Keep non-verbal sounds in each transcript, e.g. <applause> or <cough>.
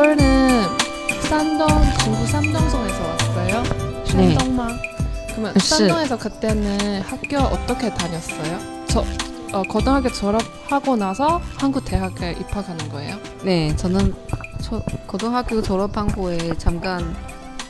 이번은 산동 중부 산동성에서 왔어요. 네. 산동마. 그러면 시. 산동에서 그때는 학교 어떻게 다녔어요? 저 어, 고등학교 졸업하고 나서 한국 대학에 입학하는 거예요? 네, 저는 초, 고등학교 졸업한 후에 잠깐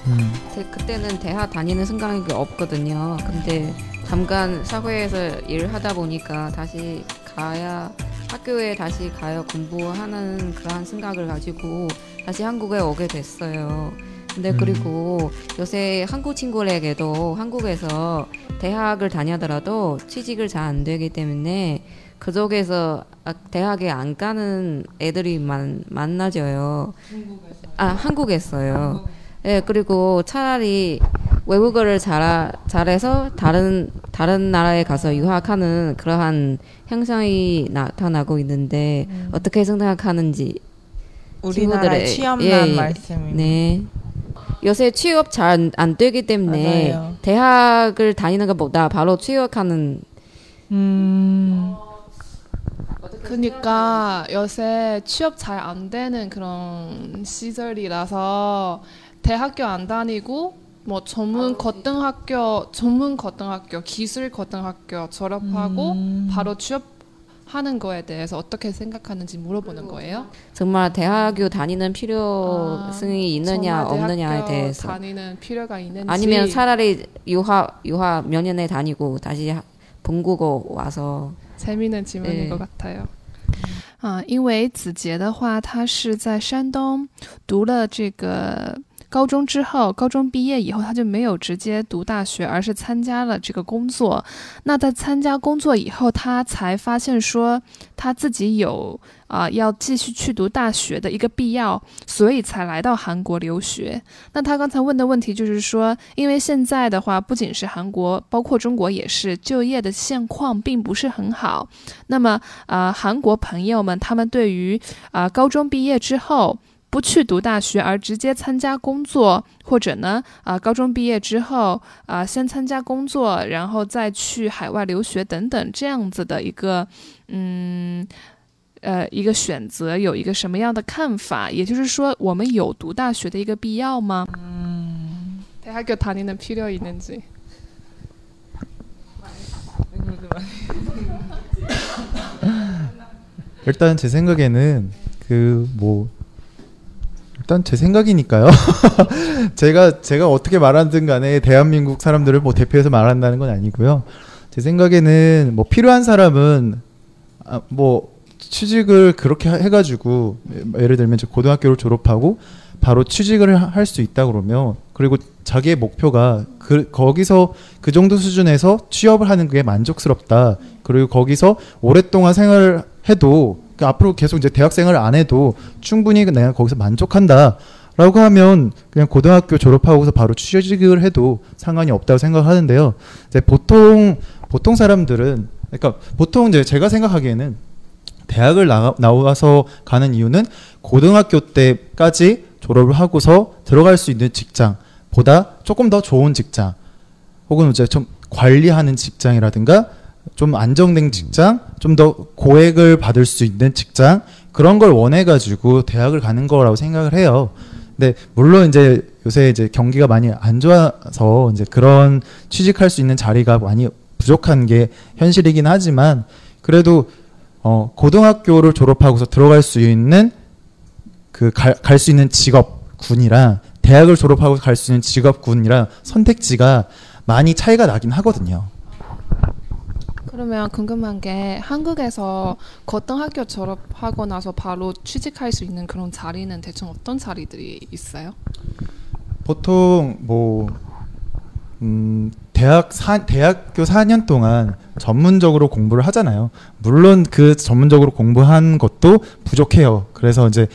음. 대- 그때는 대학 다니는 생각이 없거든요. 근데 잠깐 사회에서 일하다 보니까 다시 가야 학교에 다시 가야 공부하는 그런 생각을 가지고 다시 한국에 오게 됐어요. 근데 음. 그리고 요새 한국 친구에게도 한국에서 대학을 다녀더라도 취직을 잘 안 되기 때문에 그쪽에서 아, 대학에 안 가는 애들이 만, 많아져요. 아 한국에서요. 예 그리고 차라리 외국어를 잘 잘해서 다른 다른 나라에 가서 유학하는 그러한 현상이 나타나고 있는데 어떻게 생각하는지 우리나라의 친구들의- 취업난 예, 예. 말씀입니다. 네. 요새 취업 잘 안 되기 때문에 맞아요. 대학을 다니는 것보다 바로 취업하는 음, 그러니까 요새 취업 잘 안 되는 그런 시절이라서 대학교 안 다니고 뭐 전문 고등학교, 전문 고등학교, 기술 고등학교 졸업하고 음. 바로 취업하는 거에 대해서 어떻게 생각하는지 물어보는 거예요. 정말 대학교 다니는 필요성이 있느냐 아, 정말 없느냐에 대학교 대해서 다니는 필요가 있는지 아니면 차라리 유학 유학 몇 년에 다니고 다시 하- 본국어 와서 재미있는 질문인 네. 것 같아요. 啊，因为子杰的话，他是在山东读了这个 高中之后，高中毕业以后，他就没有直接读大学，而是参加了这个工作。那在参加工作以后，他才发现说他自己有啊、要继续去读大学的一个必要，所以才来到韩国留学。那他刚才问的问题就是说，因为现在的话，不仅是韩国，包括中国也是就业的现况并不是很好。那么，呃，韩国朋友们他们对于啊、高中毕业之后不去读大学而直接参加工作，或者呢啊、高中毕业之后啊、先参加工作，然后再去海外留学等等这样子的一个嗯。呃，一个选择有一个什么样的看法？也就是说，我们有读大学的一个必要吗？嗯，대학교다니는필요있는지 일단 제 생각에는 그 뭐 일단 제 생각이니까요. <laughs> 제가 제가 어떻게 말하든 간에 대한민국 사람들을 뭐 대표해서 말한다는 건 아니고요. 제 생각에는 뭐 필요한 사람은 아, 뭐 취직을 그렇게 하- 해가지고 예를 들면 저 고등학교를 졸업하고 바로 취직을 할 수 있다 그러면 그리고 자기의 목표가 그 거기서 그 정도 수준에서 취업을 하는 게 만족스럽다. 그리고 거기서 오랫동안 생활을 해도 그 앞으로 계속 이제 대학생활을 안 해도 충분히 내가 거기서 만족한다 라고 하면 그냥 고등학교 졸업하고서 바로 취직을 해도 상관이 없다고 생각하는데요. 이제 보통 보통 사람들은 그러니까 보통 이제 제가 생각하기에는 대학을 나, 나와서 가는 이유는 고등학교 때까지 졸업을 하고서 들어갈 수 있는 직장보다 조금 더 좋은 직장 혹은 이제 좀 관리하는 직장이라든가 좀 안정된 직장, 좀 더 고액을 받을 수 있는 직장 그런 걸 원해 가지고 대학을 가는 거라고 생각을 해요. 근데 물론 이제 요새 이제 경기가 많이 안 좋아서 이제 그런 취직할 수 있는 자리가 많이 부족한 게 현실이긴 하지만 그래도 어 고등학교를 졸업하고서 들어갈 수 있는 그 갈 수 있는 직업군이랑 대학을 졸업하고 갈 수 있는 직업군이랑 선택지가 많이 차이가 나긴 하거든요. 그러면 궁금한 게 한국에서 고등학교 졸업하고 나서 바로 취직할 수 있는 그런 자리는 대충 어떤 자리들이 있어요? 보통 뭐 음, 대학 사, 대학교 4년 동안 전문적으로 공부를 하잖아요. 물론 그 전문적으로 공부한 것도 부족해요. 그래서 이제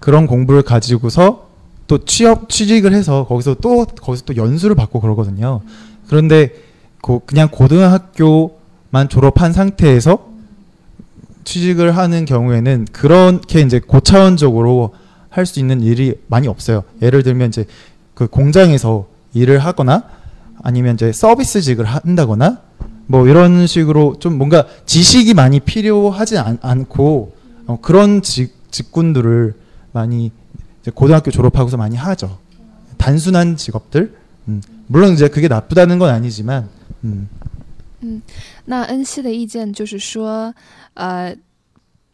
그런 공부를 가지고서 또 취업 취직을 해서 거기서 또 거기서 또 연수를 받고 그러거든요. 그런데 고, 그냥 고등학교 만 졸업한 상태에서 취직을 하는 경우에는 그렇게 이제 고차원적으로 할 수 있는 일이 많이 없어요. 예를 들면 이제 그 공장에서 일을 하거나 아니면 이제 서비스직을 한다거나 뭐 이런 식으로 좀 뭔가 지식이 많이 필요하지 않, 않고 어, 그런 직, 직군들을 많이 고등학교 졸업하고서 많이 하죠. 단순한 직업들. 음. 물론 이제 그게 나쁘다는 건 아니지만 음. 嗯那恩熙的意见就是说，呃，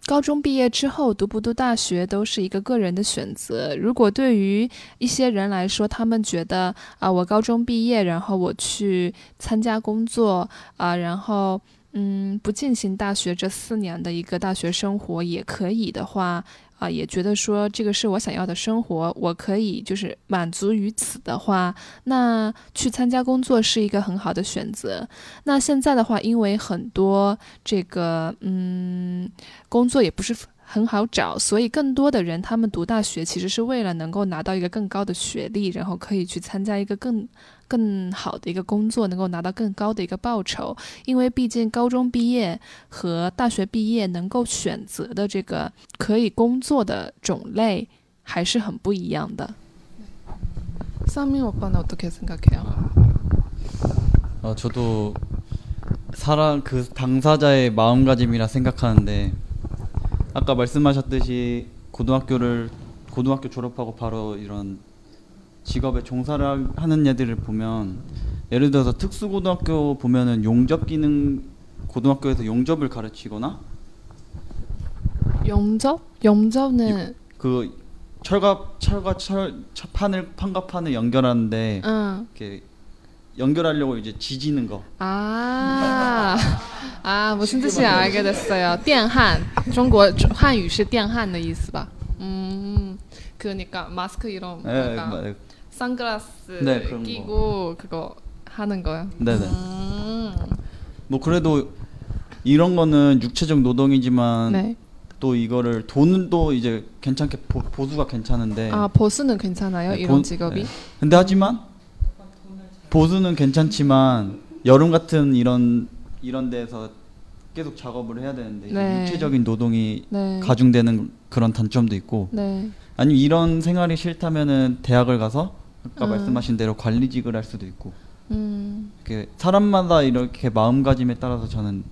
高中毕业之后读不读大学都是一个个人的选择。如果对于一些人来说，他们觉得啊、我高中毕业，然后我去参加工作啊、然后嗯，不进行大学这四年的一个大学生活也可以的话。啊，也觉得说这个是我想要的生活，我可以就是满足于此的话，那去参加工作是一个很好的选择。那现在的话，因为很多这个嗯工作也不是很好找，所以更多的人他们读大学其实是为了能够拿到一个更高的学历，然后可以去参加一个更更好的一个工作，能够拿到更高的一个报酬。因为毕竟高中毕业和大学毕业能够选择的这个可以工作的种类还是很不一样的。상민오빠는어떻게생각해요 어, 저도 사람 그 당사자의 마음가짐이라 생각하는데 아까 말씀하셨듯이 고등학교를 고등학교 졸업하고 바로 이런 직업에 종사를 하는 애들을 보면 예를 들어서 특수고등학교 보면은 용접 기능 고등학교에서 용접을 가르치거나 영접? 영접은 그 철갑 철과 철, 철 판을 판과 판을 연결하는데 응. 이렇게 연결하려고 이제 지지는 거 아, 아 무슨 뜻인지 알게 됐어요. 电焊, 중국 한유 是电焊的意思吧? 음, 그러니까 마스크 이런 예, 약간 마- 선글라스 네, 그런 거. 끼고 그거 하는 거요. 네네. 음, 뭐 그래도 이런 거는 육체적 노동이지만 네. 또 이거를 돈은 또 이제 괜찮게 보, 보수가 괜찮은데 아 보수는 괜찮아요? 네, 이런 본- 직업이? 네. 근데 하지만 보수는 괜찮지만 여름 같은 이런 이런 데서 계속 작업을 해야 되는데 네. 육체적인 노동이 네. 가중되는 그런 단점도 있고 네. 아니면 이런 생활이 싫다면은 대학을 가서 아까 음. 말씀하신 대로 관리직을 할 수도 있고 음. 이렇게 사람마다 이렇게 마음가짐에 따라서 저는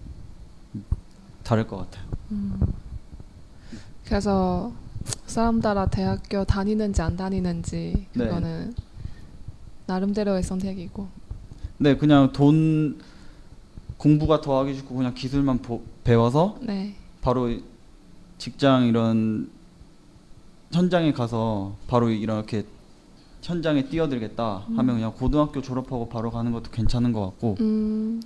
다를 것 같아요. 그래서 사람 따라 대학교 다니는지 안 다니는지 네. 그거는 나름대로의 선택이고. 네, 그냥 돈 공부가 더 하기 싫고 그냥 기술만 보- 배워서 네. 바로 직장 이런 현장에 가서 바로 이렇게 현장에 뛰어들겠다 하면 그냥 고등학교 졸업하고 바로 가는 것도 괜찮은 것 같고 음,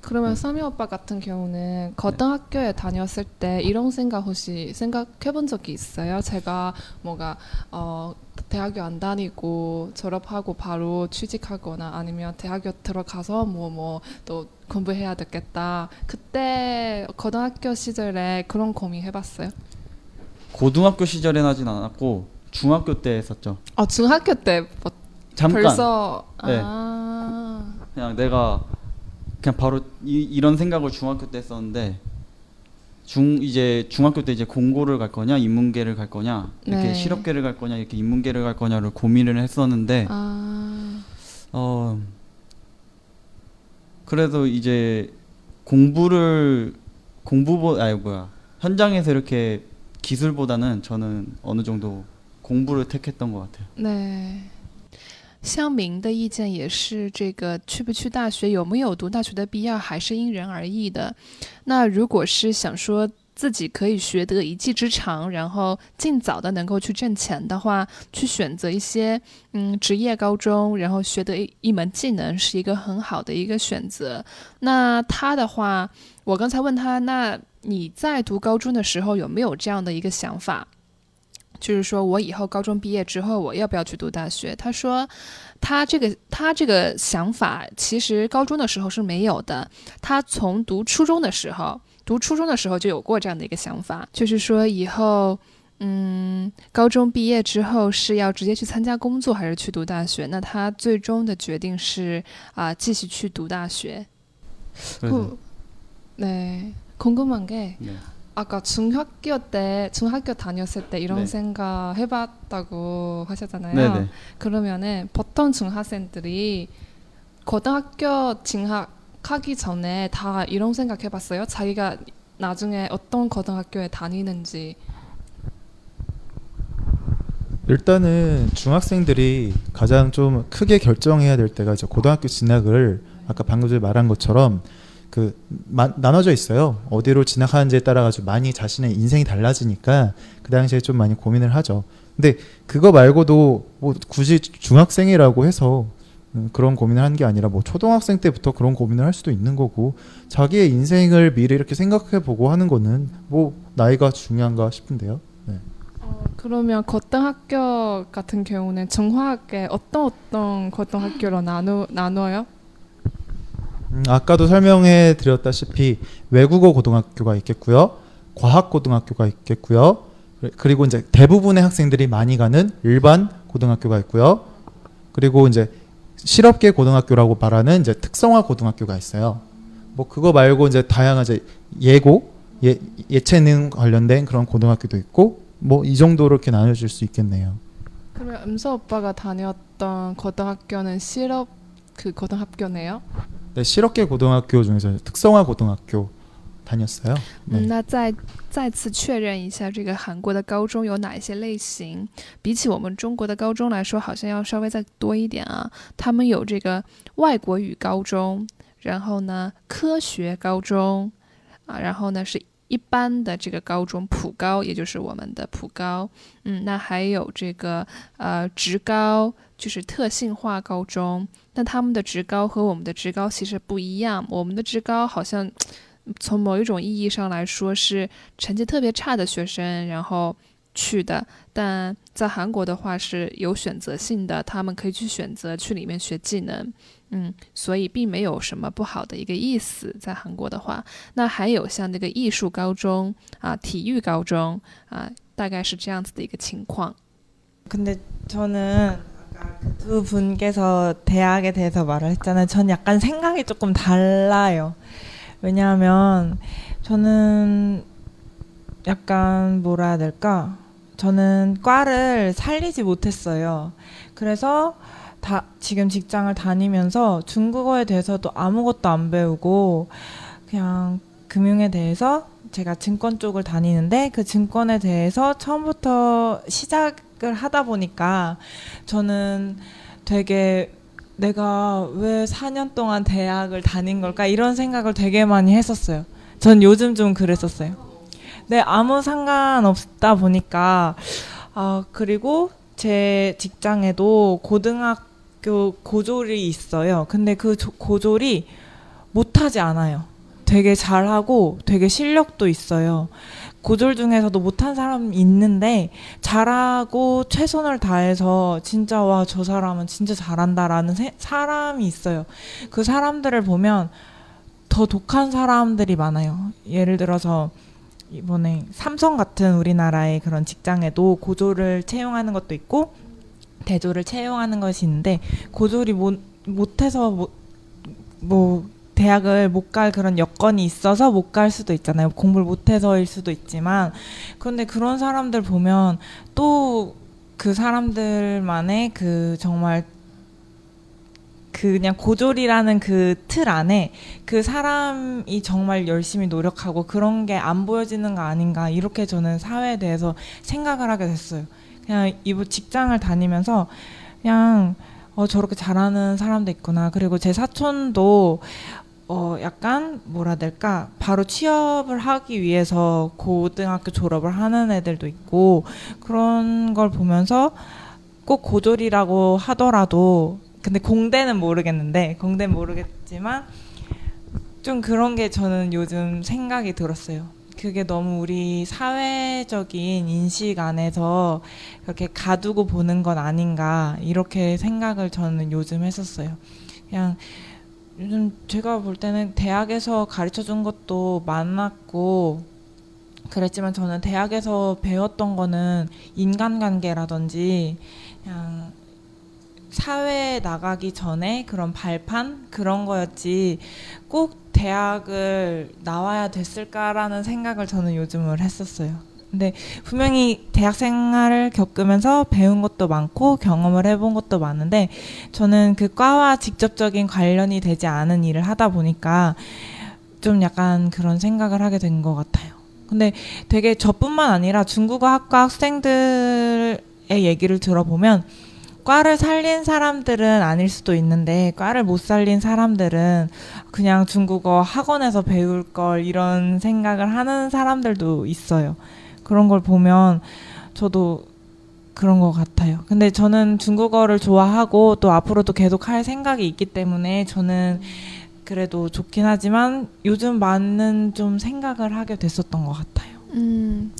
그러면 네. 서미 오빠 같은 경우는 고등학교에 다녔을 때 이런 생각 혹시 생각해 본 적이 있어요? 제가 뭔가 어, 대학교 안 다니고 졸업하고 바로 취직하거나 아니면 대학교 들어가서 뭐 뭐 또 공부해야 되겠다. 그때 고등학교 시절에 그런 고민 해봤어요? 고등학교 시절엔 하진 않았고 중학교 때 했었죠. 어 중학교 때 뭐, 잠깐 벌써 네. 아 그냥 내가 그냥 바로 이, 이런 생각을 중학교 때 했었는데 중 이제 중학교 때 이제 공고를 갈 거냐 인문계를 갈 거냐 이렇게 네. 실업계를 갈 거냐 이렇게 인문계를 갈 거냐를 고민을 했었는데 아. 어 그래도 이제 공부를 공부보 아니 뭐야 현장에서 이렇게 기술보다는 저는 어느 정도 공부를 택했던 것 같아요. 对，香明的意见也是，这个去不去大学，有没有读大学的必要，还是因人而异的。那如果是想说 自己可以学得一技之长，然后尽早的能够去挣钱的话，去选择一些嗯职业高中，然后学得一一门技能，是一个很好的一个选择。那他的话，我刚才问他，那你在读高中的时候有没有这样的一个想法？就是说我以后高中毕业之后，我要不要去读大学？他说，他这个他这个想法其实高中的时候是没有的，他从读初中的时候，读初中的时候就有过这样的一个想法，就是说以后，嗯，高中毕业之后是要直接去参加工作，还是去读大学？那他最终的决定是啊、继续去读大学。 그래서 그, 네, 궁금한 게 네. 아까 중학교 때 중학교 다녔을 때 이런 네. 생각 해봤다고 하셨잖아요. 네네. 그러면은 보통 중학생들이 고등학교 진학 하기 전에 다 이런 생각 해봤어요. 자기가 나중에 어떤 고등학교에 다니는지. 일단은 중학생들이 가장 좀 크게 결정해야 될 때가 이제 고등학교 진학을 아까 방금 전에 말한 것처럼 그 마, 나눠져 있어요. 어디로 진학하는지에 따라 가지고 많이 자신의 인생이 달라지니까 그 당시에 좀 많이 고민을 하죠. 근데 그거 말고도 뭐 굳이 중학생이라고 해서 음, 그런 고민을 하는 게 아니라 뭐 초등학생 때부터 그런 고민을 할 수도 있는 거고 자기의 인생을 미리 이렇게 생각해 보고 하는 거는 뭐 나이가 중요한가 싶은데요. 네. 어, 그러면 고등학교 같은 경우는 정확하게 어떤 어떤 고등학교로 나누 나눠요? 음, 아까도 설명해 드렸다시피 외국어 고등학교가 있겠고요. 과학 고등학교가 있겠고요. 그리고 이제 대부분의 학생들이 많이 가는 일반 고등학교가 있고요. 그리고 이제 실업계 고등학교라고 말하는 이제 특성화 고등학교가 있어요. 뭐 그거 말고 이제 다양한 이제 예고, 예, 예체능 관련된 그런 고등학교도 있고 뭐 이 정도로 이렇게 나눠질 수 있겠네요. 그러면 음서 오빠가 다녔던 고등학교는 실업 그 고등학교네요. 네, 실업계 고등학교 중에서 특성화 고등학교 嗯，那再再次确认一下，这个韩国的高中有哪一些类型？比起我们中国的高中来说，好像要稍微再多一点啊。他们有这个外国语高中，然后呢，科学高中啊，然后呢，是一般的这个高中，普高，也就是我们的普高。嗯，那还有这个呃，职高，就是特性化高中。那他们的职高和我们的职高其实不一样，我们的职高好像。从某一种意义上来说是成绩特别差的学生，然后去的。但在韩国的话是有选择性的，他们可以去选择去里面学技能，嗯，所以并没有什么不好的一个意思。在韩国的话，那还有像那个艺术高中啊、体育高中啊，大概是这样子的一个情况。 근데 저는 아까 그 두 분께서 대학에 대해서 말을 했잖아요. 전 약간 생각이 조금 달라요. 왜냐하면 저는 약간 뭐라 해야 될까? 저는 과를 살리지 못했어요. 그래서 다 지금 직장을 다니면서 중국어에 대해서도 아무것도 안 배우고 그냥 금융에 대해서 제가 증권 쪽을 다니는데 그 증권에 대해서 처음부터 시작을 하다 보니까 저는 되게 내가 왜 4년 동안 대학을 다닌 걸까 이런 생각을 되게 많이 했었어요. 전 요즘 좀 그랬었어요. 네, 아무 상관없다 보니까 아, 그리고 제 직장에도 고등학교 고졸이 있어요. 근데 그 조- 고졸이 못하지 않아요. 되게 잘하고 되게 실력도 있어요. 고졸 중에서도 못한 사람 있는데 잘하고 최선을 다해서 진짜 와 저 사람은 진짜 잘한다라는 세- 사람이 있어요. 그 사람들을 보면 더 독한 사람들이 많아요. 예를 들어서 이번에 삼성 같은 우리나라의 그런 직장에도 고졸을 채용하는 것도 있고 대졸을 채용하는 것이 있는데 고졸이 못, 못해서 뭐, 뭐 대학을 못 갈 그런 여건이 있어서 못 갈 수도 있잖아요. 공부를 못해서일 수도 있지만 그런데 그런 사람들 보면 또 그 사람들만의 그 정말 그냥 고졸이라는 그 틀 안에 그 사람이 정말 열심히 노력하고 그런 게 안 보여지는 거 아닌가 이렇게 저는 사회에 대해서 생각을 하게 됐어요. 그냥 이부 직장을 다니면서 그냥 어 저렇게 잘하는 사람도 있구나. 그리고 제 사촌도 어 약간 뭐라 될까 바로 취업을 하기 위해서 고등학교 졸업을 하는 애들도 있고 그런 걸 보면서 꼭 고졸이라고 하더라도 근데 공대는 모르겠는데 공대는 모르겠지만 좀 그런 게 저는 요즘 생각이 들었어요. 그게 너무 우리 사회적인 인식 안에서 그렇게 가두고 보는 건 아닌가 이렇게 생각을 저는 요즘 했었어요. 그냥 요즘 제가 볼 때는 대학에서 가르쳐 준 것도 많았고 그랬지만 저는 대학에서 배웠던 거는 인간관계라든지 그냥 사회에 나가기 전에 그런 발판 그런 거였지 꼭 대학을 나와야 됐을까라는 생각을 저는 요즘을 했었어요. 근데 분명히 대학 생활을 겪으면서 배운 것도 많고 경험을 해본 것도 많은데 저는 그 과와 직접적인 관련이 되지 않은 일을 하다 보니까 좀 약간 그런 생각을 하게 된 것 같아요. 근데 되게 저뿐만 아니라 중국어 학과 학생들의 얘기를 들어보면 과를 살린 사람들은 아닐 수도 있는데 과를 못 살린 사람들은 그냥 중국어 학원에서 배울 걸 이런 생각을 하는 사람들도 있어요. 그런 걸 보면 저도 그런 것 같아요. 근데 저는 중국어를 좋아하고 또 앞으로도 계속 할 생각이 있기 때문에 저는 그래도 좋긴 하지만 요즘 많은 좀 생각을 하게 됐었던 것 같아요. 嗯，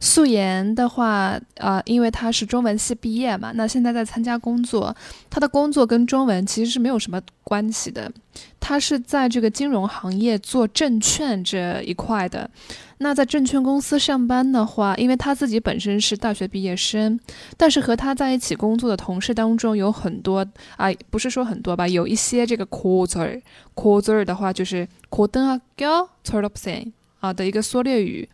素颜的话，呃，因为他是中文系毕业嘛，那现在在参加工作，他的工作跟中文其实是没有什么关系的，他是在这个金融行业做证券这一块的。那在证券公司上班的话，因为他自己本身是大学毕业生，但是和他在一起工作的同事当中有很多啊，不是说很多吧，有一些这个 quarter，quarter 的话就是 quarter 啊，girl t o r o p s e n 啊的一个缩略语。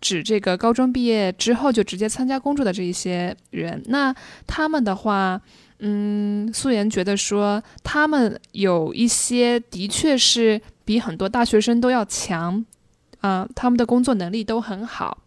指这个高中毕业之后就直接参加工作的这一些人，那他们的话，嗯，素颜觉得说他们有一些的确是比很多大学生都要强，啊，他们的工作能力都很好。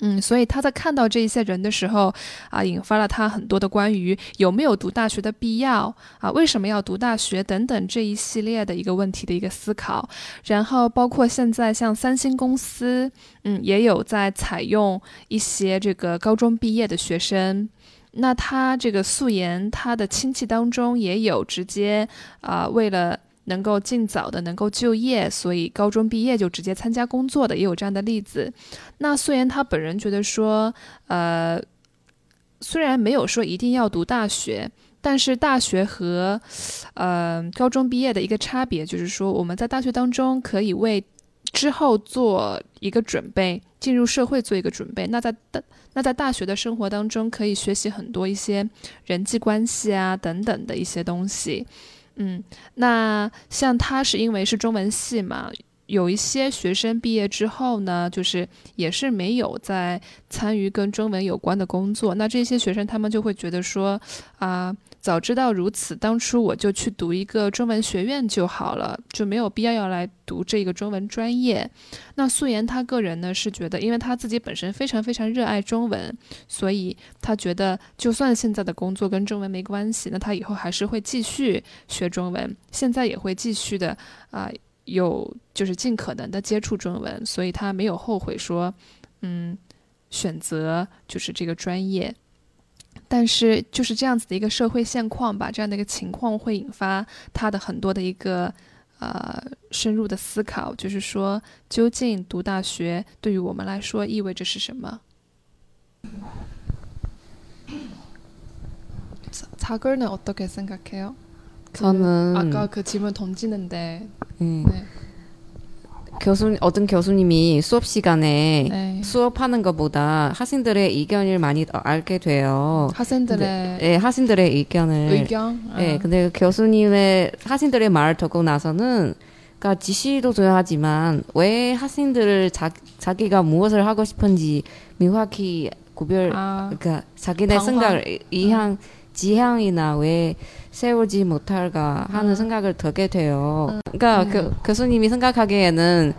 嗯，所以他在看到这一些人的时候，啊，引发了他很多的关于有没有读大学的必要啊，为什么要读大学等等这一系列的一个问题的一个思考。然后包括现在像三星公司，嗯，也有在采用一些这个高中毕业的学生。那他这个素颜，他的亲戚当中也有直接啊，为了。能够尽早的能够就业，所以高中毕业就直接参加工作的也有这样的例子。那素颜他本人觉得说，呃，虽然没有说一定要读大学，但是大学和呃高中毕业的一个差别就是说，我们在大学当中可以为之后做一个准备，进入社会做一个准备。那在大那在大学的生活当中，可以学习很多一些人际关系啊等等的一些东西。嗯，那像他是因为是中文系嘛，有一些学生毕业之后呢，就是也是没有在参与跟中文有关的工作。那这些学生他们就会觉得说，啊，早知道如此，当初我就去读一个中文学院就好了，就没有必要要来读这个中文专业。那素颜他个人呢是觉得，因为他自己本身非常非常热爱中文，所以他觉得就算现在的工作跟中文没关系，那他以后还是会继续学中文，现在也会继续的啊。有就是尽可能的接触中文，所以他没有后悔说，嗯，选择就是这个专业。但是就是这样子的一个社会现况吧，这样的一个情况会引发他的很多的一个呃深入的思考，就是说究竟读大学对于我们来说意味着是什么？자글은어떻게생각해요 저는 아까 그 질문 던지는데 네. 네. 교수 어떤 교수님이 수업 시간에 네. 수업하는 것보다 학생들의 의견을 많이 알게 돼요. 학생들의 네, 학생들의 의견을 의견. 네, 근데 교수님의 학생들의 말을 듣고 나서는 그러니까 지시도 줘야 하지만 왜 학생들을 자, 자기가 무엇을 하고 싶은지 명확히 구별 아, 그러니까 자기네 생각을 이향 음. 지향이나 왜 세우지 못할까 하는 음. 생각을 들게 돼요. 음. 그러니까 음. 교, 교수님이 생각하기에는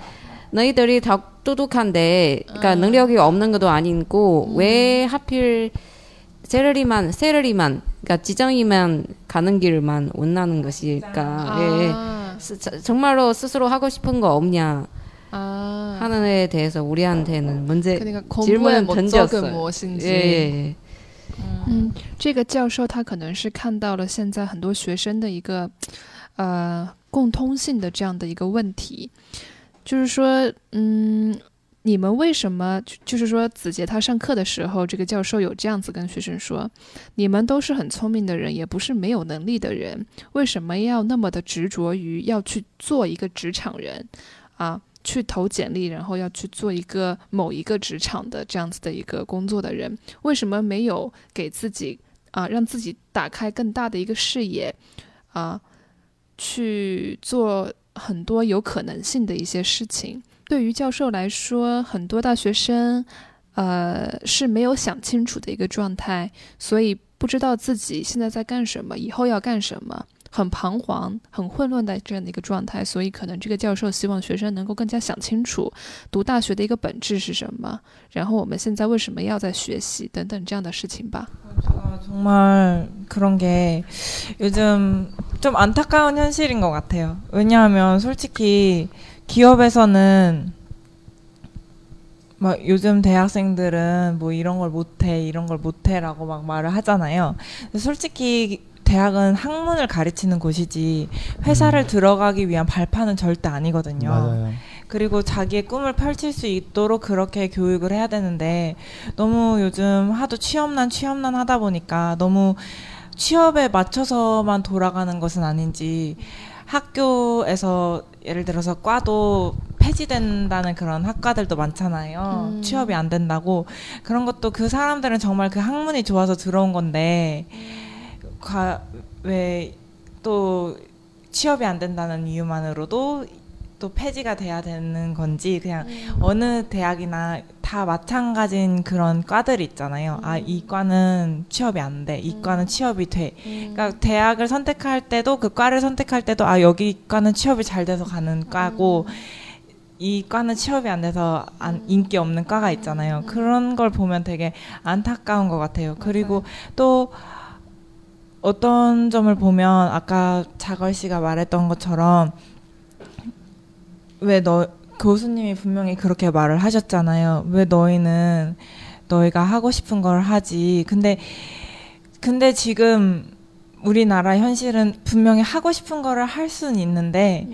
너희들이 다 똑똑한데, 그러니까 음. 능력이 없는 것도 아니고 음. 왜 하필 세르리만 세르리만 그러니까 지정이만 가는 길만 원하는 것일까? 아. 예, 스, 정말로 스스로 하고 싶은 거 없냐? 아. 하는 에 대해서 우리한테는 문제 그러니까 질문을 던졌어요. 무엇인지. 예, 예. 嗯，这个教授他可能是看到了现在很多学生的一个呃共通性的这样的一个问题，就是说，嗯，你们为什么就是说子杰他上课的时候，这个教授有这样子跟学生说，你们都是很聪明的人，也不是没有能力的人，为什么要那么的执着于要去做一个职场人啊？去投简历，然后要去做一个某一个职场的这样子的一个工作的人，为什么没有给自己啊，让自己打开更大的一个视野啊，去做很多有可能性的一些事情？对于教授来说，很多大学生呃是没有想清楚的一个状态，所以不知道自己现在在干什么，以后要干什么。很彷徨、很混乱的这样的一个状态，所以可能这个教授希望学生能够更加想清楚读大学的一个本质是什么，然后我们现在为什么要在学习等等这样的事情吧。 아, 정말 그런 게 요즘 좀 안타까운 현실인 것 같아요. 왜냐하면 솔직히 기업에서는 막 요즘 대학생들은 뭐 이런 걸 못해, 이런 걸 못해라고 막 말을 하잖아요. 근데 솔직히 대학은 학문을 가르치는 곳이지 회사를 음. 들어가기 위한 발판은 절대 아니거든요. 맞아요. 그리고 자기의 꿈을 펼칠 수 있도록 그렇게 교육을 해야 되는데 너무 요즘 하도 취업난 취업난 하다 보니까 너무 취업에 맞춰서만 돌아가는 것은 아닌지 학교에서 예를 들어서 과도 폐지된다는 그런 학과들도 많잖아요. 음. 취업이 안 된다고 그런 것도 그 사람들은 정말 그 학문이 좋아서 들어온 건데 왜또 취업이 안 된다는 이유만으로도 또 폐지가 돼야 되는 건지 그냥 어느 대학이나 다 마찬가지인 그런 과들이 있잖아요. 아, 이 과는 취업이 안 돼. 이 과는 취업이 돼. 그러니까 대학을 선택할 때도 그 과를 선택할 때도 아, 여기 과는 취업이 잘 돼서 가는 과고 이 과는 취업이 안 돼서 안, 인기 없는 과가 있잖아요. 그런 걸 보면 되게 안타까운 것 같아요. 그리고 또 어떤 점을 보면 아까 자걸 씨가 말했던 것처럼 왜 너 교수님이 분명히 그렇게 말을 하셨잖아요. 왜 너희는 너희가 하고 싶은 걸 하지. 근데 근데 지금 우리나라 현실은 분명히 하고 싶은 거를 할 수는 있는데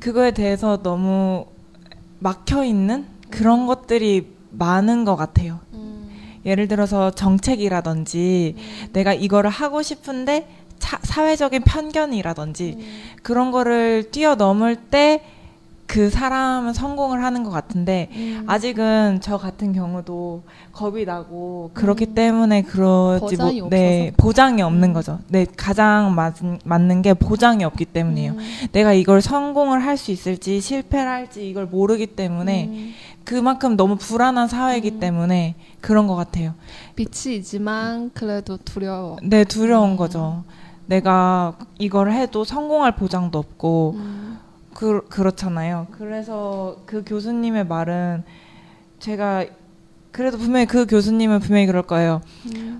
그거에 대해서 너무 막혀 있는 그런 것들이 많은 것 같아요. 예를 들어서 정책이라든지 내가 이거를 하고 싶은데 차- 사회적인 편견이라든지 그런 거를 뛰어넘을 때 그 사람은 성공을 하는 것 같은데 아직은 저 같은 경우도 겁이 나고 그렇기 때문에 그러지 못, 네, 보장이 없는 거죠. 네, 가장 맞은, 맞는 게 보장이 없기 때문이에요. 내가 이걸 성공을 할 수 있을지 실패를 할지 이걸 모르기 때문에 그만큼 너무 불안한 사회이기 때문에 그런 것 같아요. 빛이지만 그래도 두려워. 네, 두려운 거죠. 내가 이걸 해도 성공할 보장도 없고 그, 그렇잖아요. 그래서 그 교수님의 말은 제가 그래도 분명히 그 교수님은 분명히 그럴 거예요.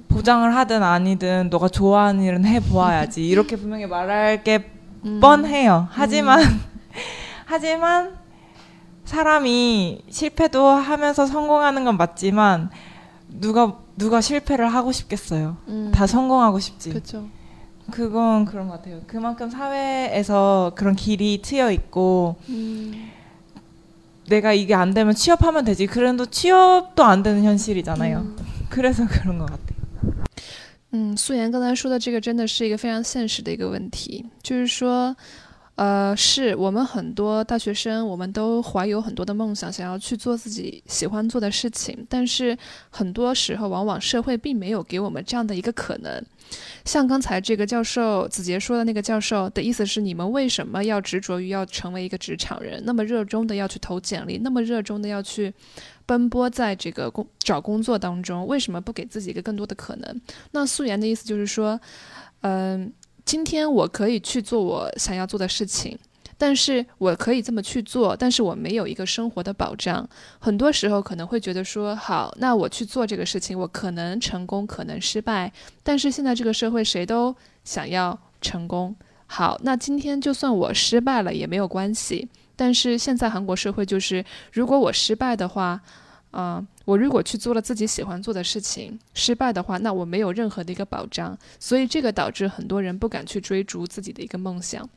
보장을 하든 아니든 너가 좋아하는 일은 해보아야지. <laughs> 이렇게 분명히 말할 게 음. 뻔해요. 하지만 <laughs> 하지만 사람이 실패도 하면서 성공하는 건 맞지만 누가 누가 실패를 하고 싶겠어요. 음. 다 성공하고 싶지. 그렇죠. 그건 그런 것 같아요. 그만큼 사회에서 그런 길이 트여 있고 음. 내가 이게 안 되면 취업하면 되지. 그래도 취업도 안 되는 현실이잖아요. 음. <laughs> 그래서 그런 것 같아요. 嗯，素颜刚才说的这个真的是一个非常现实的一个问题，就是说， 呃，是我们很多大学生，我们都怀有很多的梦想，想要去做自己喜欢做的事情，但是很多时候，往往社会并没有给我们这样的一个可能。像刚才这个教授子杰说的那个教授的意思是，你们为什么要执着于要成为一个职场人，那么热衷的要去投简历，那么热衷的要去奔波在这个工找工作当中，为什么不给自己一个更多的可能？那素颜的意思就是说，嗯、今天我可以去做我想要做的事情，但是我可以这么去做，但是我没有一个生活的保障。很多时候可能会觉得说，好，那我去做这个事情，我可能成功，可能失败。但是现在这个社会谁都想要成功，好，那今天就算我失败了也没有关系。但是现在韩国社会就是，如果我失败的话，啊、我如果去做了自己喜欢做的事情，失败的话，那我没有任何的一个保障，所以这个导致很多人不敢去追逐自己的一个梦想。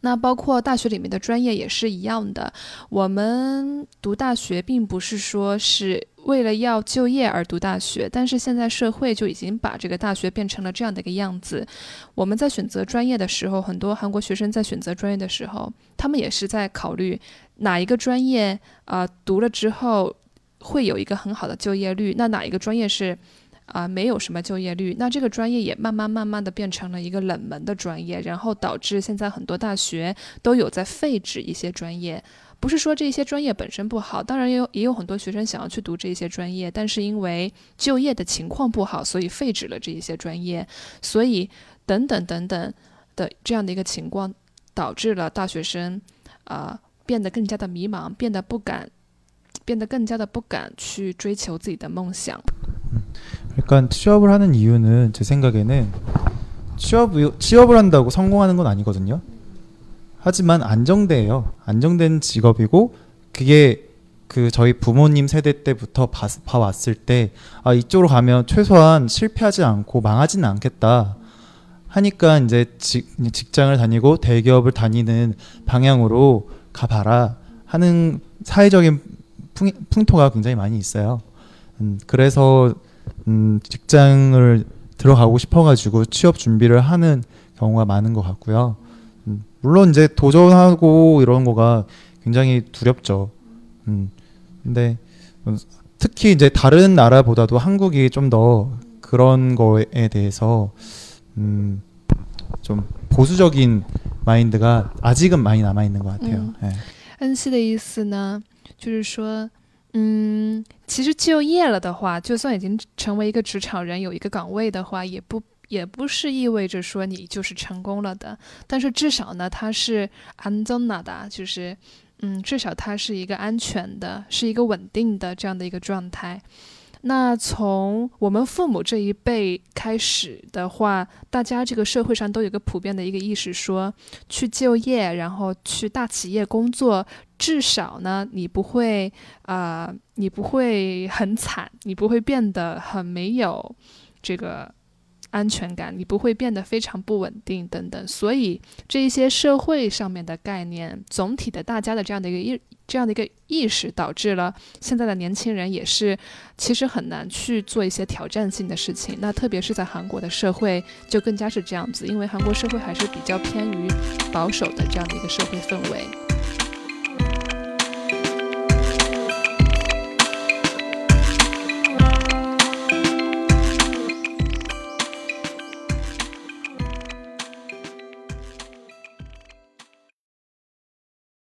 那包括大学里面的专业也是一样的，我们读大学并不是说是为了要就业而读大学，但是现在社会就已经把这个大学变成了这样的一个样子。我们在选择专业的时候，很多韩国学生在选择专业的时候，他们也是在考虑哪一个专业啊、读了之后会有一个很好的就业率，那哪一个专业是啊、没有什么就业率，那这个专业也慢慢慢慢的变成了一个冷门的专业，然后导致现在很多大学都有在废止一些专业。不是说这些专业本身不好，当然也有也有很多学生想要去读这些专业，但是因为就业的情况不好，所以废止了这一些专业。所以等等等等，的这样的一个情况，导致了大学生啊、变得更加的迷茫，变得不敢，变得更加的不敢去追求自己的梦想。 그러니까 취업을 하는 이유는 제 생각에는 취업 취업을 한다고 성공하는 건 아니거든요. 하지만 안정돼요. 안정된 직업이고 그게 그 저희 부모님 세대 때부터 봐, 봐왔을 때 아 이쪽으로 가면 최소한 실패하지 않고 망하지는 않겠다 하니까 이제 직, 직장을 다니고 대기업을 다니는 방향으로 가봐라 하는 사회적인 풍, 풍토가 굉장히 많이 있어요. 음, 그래서 음, 직장을 들어가고 싶어가지고 취업 준비를 하는 경우가 많은 것 같고요. 음, 물론 이제 도전하고 이런 거가 굉장히 두렵죠. 음, 근데 음, 특히 이제 다른 나라보다도 한국이 좀 더 그런 거에 대해서 음, 좀 보수적인 마인드가 아직은 많이 남아 있는 것 같아요. 음. 예. 恩熙的意思呢， 就是说，嗯，其实就业了的话，就算已经成为一个职场人，有一个岗位的话，也不也不是意味着说你就是成功了的。但是至少呢，它是安全的，就是嗯，至少它是一个安全的，是一个稳定的这样的一个状态。那从我们父母这一辈开始的话，大家这个社会上都有个普遍的一个意识说，去就业，然后去大企业工作，至少呢，你不会啊、呃你不会很惨，你不会变得很没有这个安全感，你不会变得非常不稳定等等。所以这一些社会上面的概念，总体的大家的这样的一个意这样的一个意识，导致了现在的年轻人也是其实很难去做一些挑战性的事情。那特别是在韩国的社会，就更加是这样子，因为韩国社会还是比较偏于保守的这样的一个社会氛围。